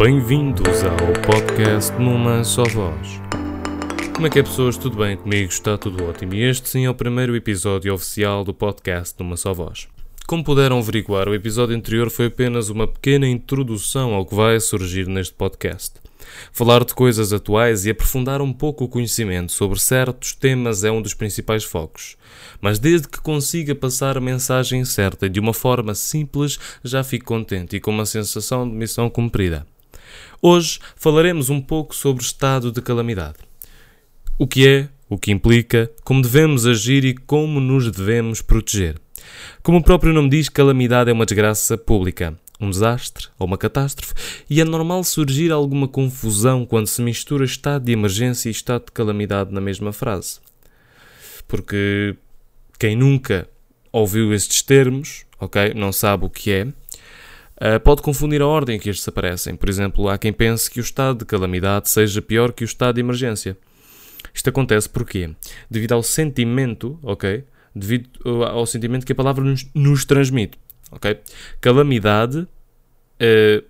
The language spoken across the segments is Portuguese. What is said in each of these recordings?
Bem-vindos ao podcast Numa Só Voz. Como é que é, pessoas? Tudo bem comigo? Está tudo ótimo. E este sim é o primeiro episódio oficial do podcast Numa Só Voz. Como puderam averiguar, o episódio anterior foi apenas uma pequena introdução ao que vai surgir neste podcast. Falar de coisas atuais e aprofundar um pouco o conhecimento sobre certos temas é um dos principais focos. Mas desde que consiga passar a mensagem certa de uma forma simples, já fico contente e com uma sensação de missão cumprida. Hoje falaremos um pouco sobre o estado de calamidade. O que é, o que implica, como devemos agir e como nos devemos proteger. Como o próprio nome diz, calamidade é uma desgraça pública, um desastre ou uma catástrofe, e é normal surgir alguma confusão quando se mistura estado de emergência e estado de calamidade na mesma frase. Porque quem nunca ouviu estes termos, ok, não sabe o que é, Uh, pode confundir a ordem em que estes aparecem. Por exemplo, há quem pense que o estado de calamidade seja pior que o estado de emergência. Isto acontece porquê? Devido ao sentimento, ok? Devido uh, ao sentimento que a palavra nos, nos transmite, ok? Calamidade uh,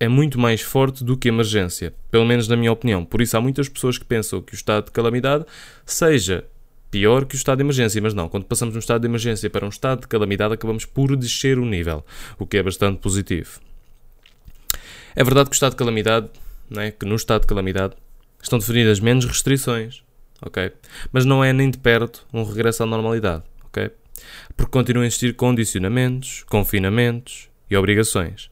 é muito mais forte do que emergência, pelo menos na minha opinião. Por isso há muitas pessoas que pensam que o estado de calamidade seja pior que o estado de emergência, mas não, quando passamos de um estado de emergência para um estado de calamidade, acabamos por descer o nível, o que é bastante positivo. É verdade que o estado de calamidade, né, que no estado de calamidade, estão definidas menos restrições, ok? Mas não é nem de perto um regresso à normalidade? Porque continuam a existir condicionamentos, confinamentos e obrigações.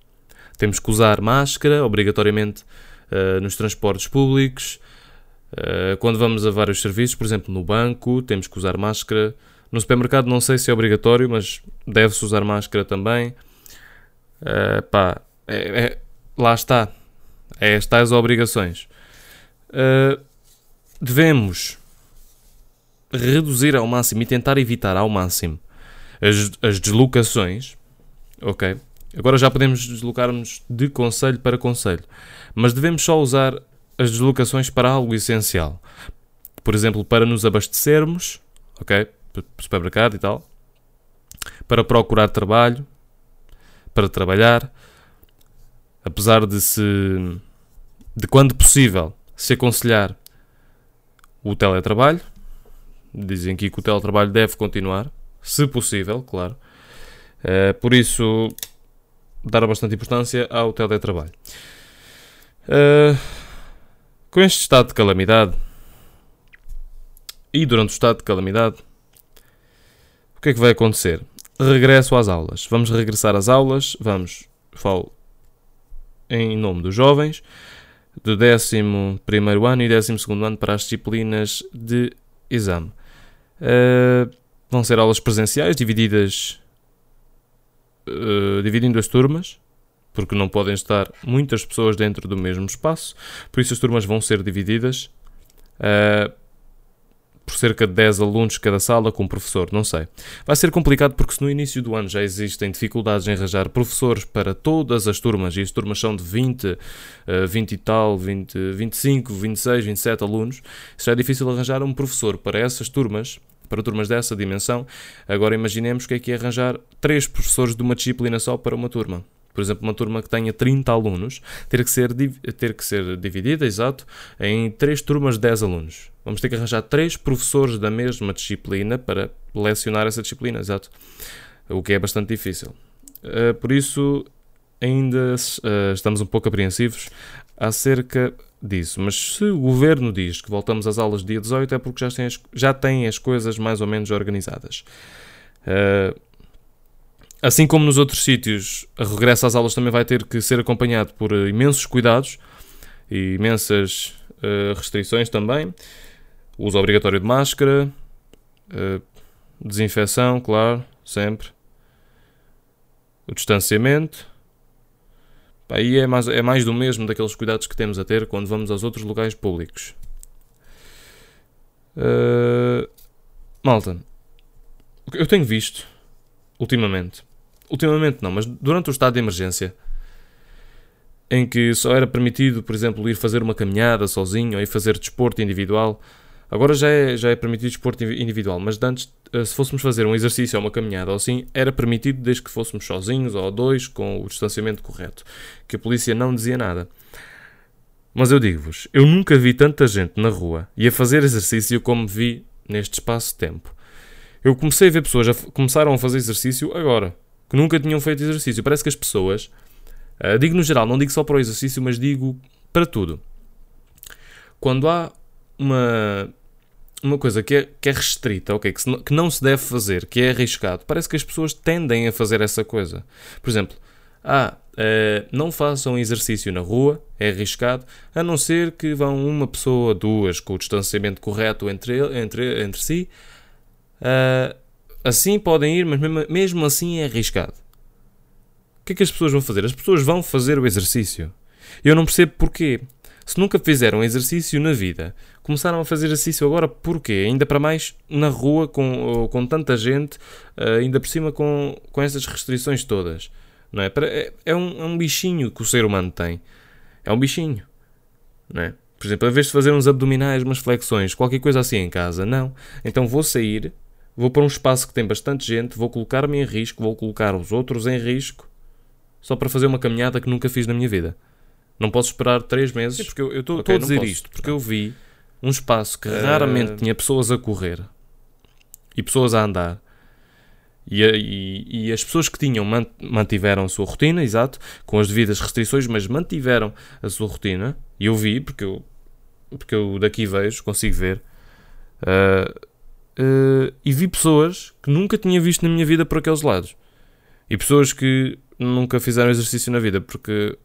Temos que usar máscara, obrigatoriamente, uh, nos transportes públicos, eh, quando vamos a vários serviços, por exemplo, no banco, temos que usar máscara. No supermercado, não sei se é obrigatório, mas deve-se usar máscara também. Uh, pá, é, é, lá está. É estas obrigações. Uh, devemos reduzir ao máximo e tentar evitar ao máximo as, as deslocações. Ok? Agora já podemos deslocar-nos de conselho para conselho. Mas devemos só usar as deslocações para algo essencial. Por exemplo, para nos abastecermos, ok? Supermercado e tal. Para procurar trabalho. Para trabalhar. Apesar de se. de quando possível se aconselhar o teletrabalho. Dizem aqui que o teletrabalho deve continuar. Se possível, claro. Uh, por isso, dar bastante importância ao teletrabalho. Uh, com este estado de calamidade e durante o estado de calamidade, o que é que vai acontecer? Regresso às aulas. Vamos regressar às aulas, vamos, falo em nome dos jovens, do 11 ano e 12 ano para as disciplinas de exame. Uh, vão ser aulas presenciais, divididas, uh, dividindo as turmas, porque não podem estar muitas pessoas dentro do mesmo espaço, por isso as turmas vão ser divididas uh, por cerca de 10 alunos cada sala com um professor, não sei. Vai ser complicado porque se no início do ano já existem dificuldades em arranjar professores para todas as turmas, e as turmas são de 20, uh, 20 e tal, 20, 25, 26, 27 alunos, já é difícil arranjar um professor para essas turmas para turmas dessa dimensão, agora imaginemos que é que é arranjar três professores de uma disciplina só para uma turma por exemplo, uma turma que tenha 30 alunos, ter que ser, ter que ser dividida, exato, em três turmas de 10 alunos. Vamos ter que arranjar três professores da mesma disciplina para lecionar essa disciplina, exato. O que é bastante difícil. Uh, por isso, ainda uh, estamos um pouco apreensivos acerca disso. Mas se o governo diz que voltamos às aulas dia 18, é porque já tem as, já tem as coisas mais ou menos organizadas. Uh, Assim como nos outros sítios, a regresso às aulas também vai ter que ser acompanhado por eh, imensos cuidados e imensas uh, restrições também. O uso obrigatório de máscara, uh, desinfecção, claro, sempre. O distanciamento. Aí é mais, é mais do mesmo daqueles cuidados que temos a ter quando vamos aos outros locais públicos. Uh, malta, eu tenho visto ultimamente ultimamente não, mas durante o estado de emergência, em que só era permitido, por exemplo, ir fazer uma caminhada sozinho ou ir fazer desporto individual, Agora já é, já é permitido desporto individual, mas antes, eh, se fôssemos fazer um exercício ou uma caminhada ou assim, era permitido desde que fôssemos sozinhos ou dois, com o distanciamento correto. Que a polícia não dizia nada. Mas eu digo-vos, eu nunca vi tanta gente na rua e a fazer exercício como vi neste espaço de tempo. Eu comecei a ver pessoas a começaram a fazer exercício agora, que nunca tinham feito exercício. Parece que as pessoas, uh, digo no geral, não digo só para o exercício, mas digo para tudo. Quando há uma, uma coisa que é, que é restrita, okay, que, se, que não se deve fazer, que é arriscado, parece que as pessoas tendem a fazer essa coisa. Por exemplo, ah, uh, não façam exercício na rua, é arriscado, a não ser que vão uma pessoa, duas, com o distanciamento correto entre, entre, entre si. Uh, assim podem ir, mas mesmo, mesmo assim é arriscado. O que é que as pessoas vão fazer? As pessoas vão fazer o exercício. Eu não percebo porquê. Se nunca fizeram exercício na vida, começaram a fazer exercício agora porquê? Ainda para mais na rua, com, com tanta gente, uh, ainda por cima com, com essas restrições todas. Não é? É, é, um, é um bichinho que o ser humano tem. É um bichinho. Não é? Por exemplo, a vez de fazer uns abdominais, umas flexões, qualquer coisa assim em casa, não. Então vou sair, vou para um espaço que tem bastante gente, vou colocar-me em risco, vou colocar os outros em risco, só para fazer uma caminhada que nunca fiz na minha vida. Não posso esperar três meses. Sim, porque eu estou okay, a dizer posso, isto porque não. eu vi um espaço que uh... raramente tinha pessoas a correr e pessoas a andar. E, e, e, as pessoas que tinham mantiveram a sua rotina, exato, com as devidas restrições, mas mantiveram a sua rotina. E eu vi, porque eu, porque eu daqui vejo, consigo ver. Uh, uh, e vi pessoas que nunca tinha visto na minha vida por aqueles lados. E pessoas que nunca fizeram exercício na vida, porque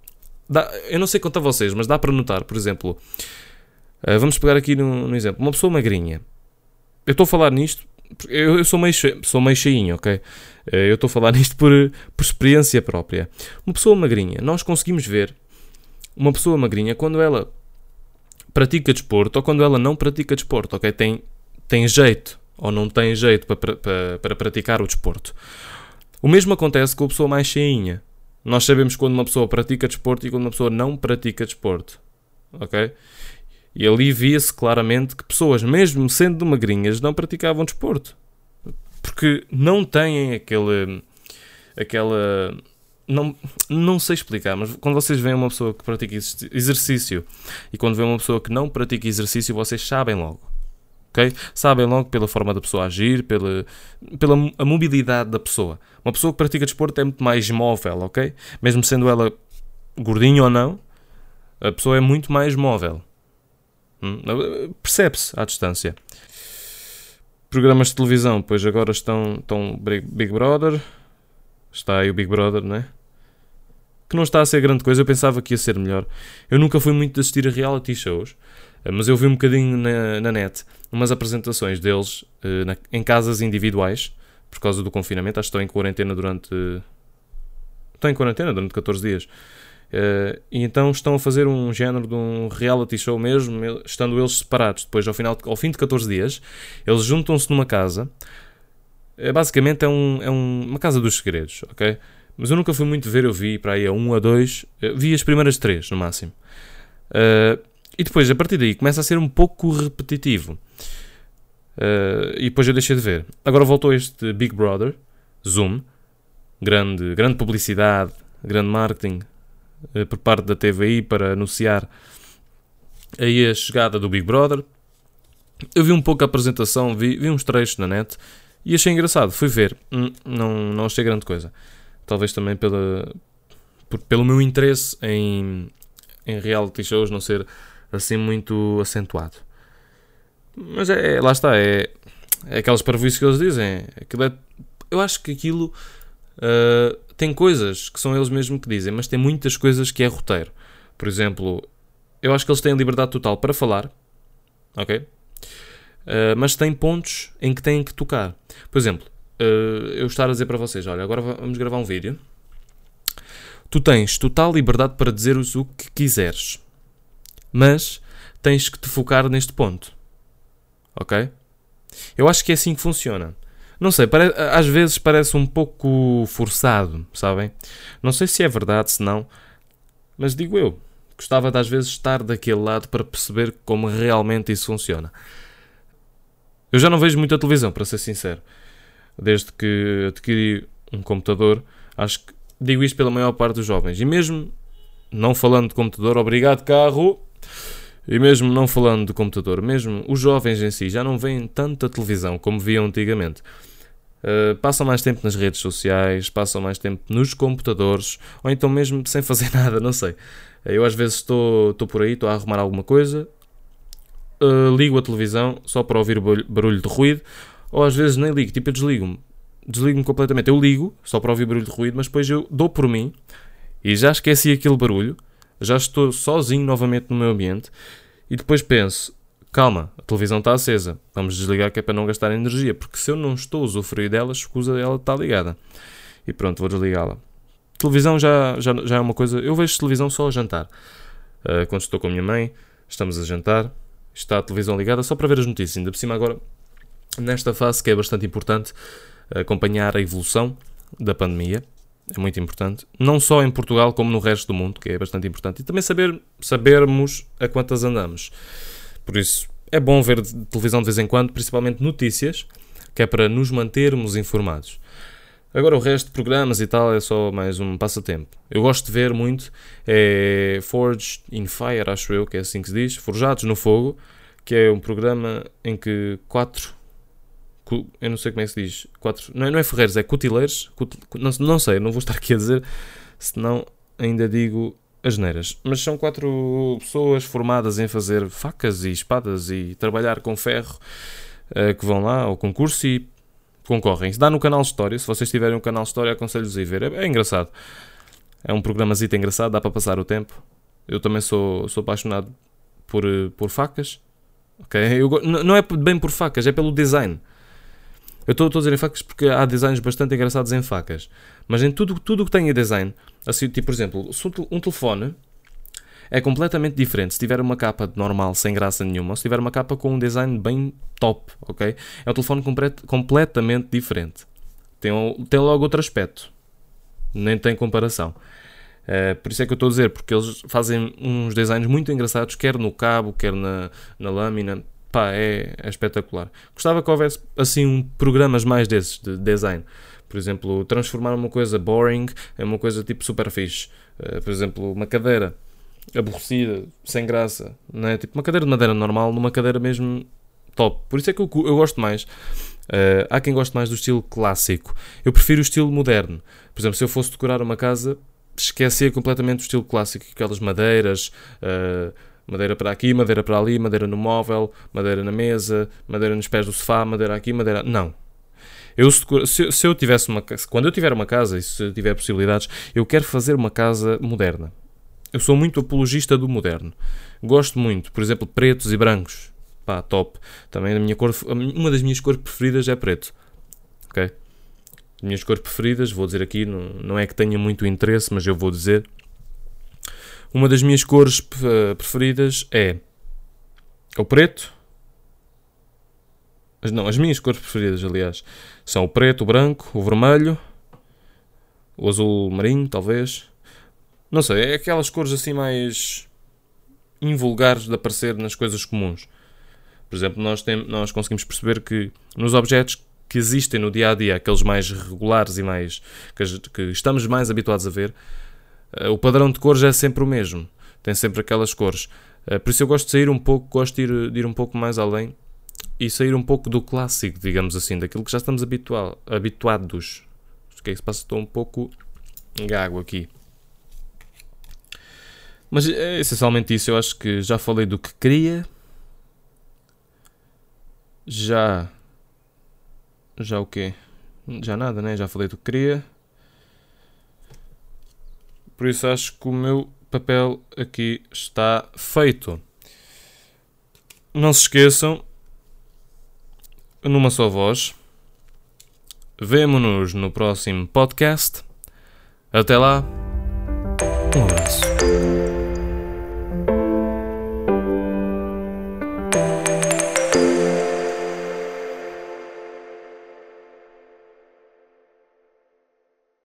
Dá, eu não sei quanto a vocês, mas dá para notar, por exemplo, uh, vamos pegar aqui no, no, exemplo, uma pessoa magrinha. Eu estou a falar nisto, eu, eu sou, meio sou meio cheinho, ok? Uh, eu estou a falar nisto por, por experiência própria. Uma pessoa magrinha, nós conseguimos ver uma pessoa magrinha quando ela pratica desporto ou quando ela não pratica desporto, ok? Tem, tem jeito ou não tem jeito para, para, para praticar o desporto. O mesmo acontece com a pessoa mais cheinha. Nós sabemos quando uma pessoa pratica desporto e quando uma pessoa não pratica desporto. Ok? E ali via-se claramente que pessoas, mesmo sendo magrinhas, não praticavam desporto. Porque não têm aquele. aquela. Não, não sei explicar, mas quando vocês veem uma pessoa que pratica exercício e quando veem uma pessoa que não pratica exercício, vocês sabem logo Sabem logo pela forma da pessoa agir, pela, pela a mobilidade da pessoa. Uma pessoa que pratica desporto é muito mais móvel, ok? Mesmo sendo ela gordinha ou não, a pessoa é muito mais móvel. Hum? Percebe-se à distância. Programas de televisão, pois agora estão, estão Big Brother. Está aí o Big Brother, não é? Que não está a ser grande coisa, eu pensava que ia ser melhor. Eu nunca fui muito de assistir a reality shows. Eh, mas eu vi um bocadinho na, na net umas apresentações deles uh, na, em casas individuais por causa do confinamento. Acho que estão em quarentena durante. Estão em quarentena durante 14 dias. Uh, e então estão a fazer um género de um reality show mesmo, estando eles separados. Depois, ao, final, ao fim de 14 dias, eles juntam-se numa casa. basicamente é, um, é um, uma casa dos segredos, ok? Mas eu nunca fui muito ver, eu vi para aí a 1 um, a 2, vi as primeiras 3 no máximo. Uh, e depois, a partir daí, começa a ser um pouco repetitivo. Uh, e depois eu deixei de ver. Agora voltou este Big Brother, Zoom, grande, grande publicidade, grande marketing uh, por parte da TVI para anunciar aí a chegada do Big Brother. Eu vi um pouco a apresentação, vi, vi uns trechos na net e achei engraçado. Fui ver, hum, não, não achei grande coisa. Talvez também pela, por, pelo meu interesse em, em reality shows não ser assim muito acentuado. Mas é, é lá está, é, é aquelas parvoíces que eles dizem. Aquilo é, eu acho que aquilo uh, tem coisas que são eles mesmos que dizem, mas tem muitas coisas que é roteiro. Por exemplo, eu acho que eles têm liberdade total para falar, ok? Uh, mas tem pontos em que têm que tocar. Por exemplo, uh, eu estar a dizer para vocês: olha, agora vamos gravar um vídeo. Tu tens total liberdade para dizer o que quiseres mas tens que te focar neste ponto. Ok? Eu acho que é assim que funciona. Não sei, às vezes parece um pouco forçado, sabem? Não sei se é verdade, se não, mas digo eu. Gostava de às vezes estar daquele lado para perceber como realmente isso funciona. Eu já não vejo muita televisão, para ser sincero. Desde que adquiri um computador, acho que digo isto pela maior parte dos jovens. E mesmo não falando de computador, obrigado carro. E mesmo não falando de computador, mesmo os jovens em si já não veem tanta televisão como viam antigamente. Uh, passam mais tempo nas redes sociais, passam mais tempo nos computadores, ou então mesmo sem fazer nada, não sei. Eu às vezes estou, estou por aí, estou a arrumar alguma coisa, uh, ligo a televisão só para ouvir barulho de ruído, ou às vezes nem ligo, tipo eu desligo-me, desligo-me completamente. Eu ligo só para ouvir barulho de ruído, mas depois eu dou por mim e já esqueci aquele barulho, já estou sozinho novamente no meu ambiente e depois penso: calma, a televisão está acesa, vamos desligar que é para não gastar energia, porque se eu não estou a usufruir dela, escusa dela está ligada. E pronto, vou desligá-la. Televisão já, já, já é uma coisa. Eu vejo televisão só a jantar. Uh, quando estou com a minha mãe, estamos a jantar, está a televisão ligada só para ver as notícias. Ainda por cima, agora, nesta fase que é bastante importante, acompanhar a evolução da pandemia. É muito importante. Não só em Portugal, como no resto do mundo, que é bastante importante. E também saber, sabermos a quantas andamos. Por isso, é bom ver televisão de vez em quando, principalmente notícias, que é para nos mantermos informados. Agora o resto de programas e tal é só mais um passatempo. Eu gosto de ver muito é Forged in Fire, acho eu que é assim que se diz, Forjados no Fogo, que é um programa em que quatro eu não sei como é que se diz, quatro, não é, não é ferreiros, é cutileiros, cutil, não, não sei, não vou estar aqui a dizer, senão ainda digo as neiras. Mas são quatro pessoas formadas em fazer facas e espadas e trabalhar com ferro uh, que vão lá ao concurso e concorrem. Se dá no canal História, se vocês tiverem um canal História, aconselho-vos a ir ver. É, é, engraçado. É um programazito engraçado, dá para passar o tempo. Eu também sou, sou apaixonado por, eh, por facas. Okay? Eu, não é bem por facas, é pelo design. Eu estou a dizer em facas porque há designs bastante engraçados em facas. Mas em tudo o tudo que tem design, assim, tipo, por exemplo, um telefone é completamente diferente se tiver uma capa normal, sem graça nenhuma, ou se tiver uma capa com um design bem top, ok? É um telefone completamente diferente. Tem, tem logo outro aspecto. Nem tem comparação. Uh, por isso é que eu estou a dizer, porque eles fazem uns designs muito engraçados, quer no cabo, quer na, na lâmina. Pá, é, é espetacular. Gostava que houvesse, assim, um, programas mais desses, de design. Por exemplo, transformar uma coisa boring em uma coisa tipo super fixe. Uh, por exemplo, uma cadeira aborrecida, sem graça, não é? Tipo uma cadeira de madeira normal numa cadeira mesmo top. Por isso é que eu, eu gosto mais. Uh, há quem goste mais do estilo clássico. Eu prefiro o estilo moderno. Por exemplo, se eu fosse decorar uma casa, esquecia completamente o estilo clássico, aquelas madeiras. Uh, madeira para aqui, madeira para ali, madeira no móvel, madeira na mesa, madeira nos pés do sofá, madeira aqui, madeira. Não. Eu, se, se eu tivesse uma quando eu tiver uma casa e se tiver possibilidades, eu quero fazer uma casa moderna. Eu sou muito apologista do moderno. Gosto muito, por exemplo, pretos e brancos. Pá, top. Também a minha cor, uma das minhas cores preferidas é preto. Ok? As minhas cores preferidas, vou dizer aqui, não, não é que tenha muito interesse, mas eu vou dizer. Uma das minhas cores preferidas é o preto. Não, as minhas cores preferidas, aliás, são o preto, o branco, o vermelho, o azul marinho, talvez, não sei, é aquelas cores assim mais invulgares de aparecer nas coisas comuns. Por exemplo, nós, tem, nós conseguimos perceber que nos objetos que existem no dia a dia, aqueles mais regulares e mais que, que estamos mais habituados a ver, o padrão de cores é sempre o mesmo. Tem sempre aquelas cores. Uh, por isso eu gosto de sair um pouco, gosto de ir, de ir um pouco mais além e sair um pouco do clássico, digamos assim, daquilo que já estamos habitual, habituados. O que é que se passa? Estou um pouco gago aqui. Mas é essencialmente isso. Eu acho que já falei do que queria. Já. Já o quê? Já nada, né? Já falei do que queria. Por isso acho que o meu papel aqui está feito. Não se esqueçam, numa só voz. Vemo-nos no próximo podcast. Até lá.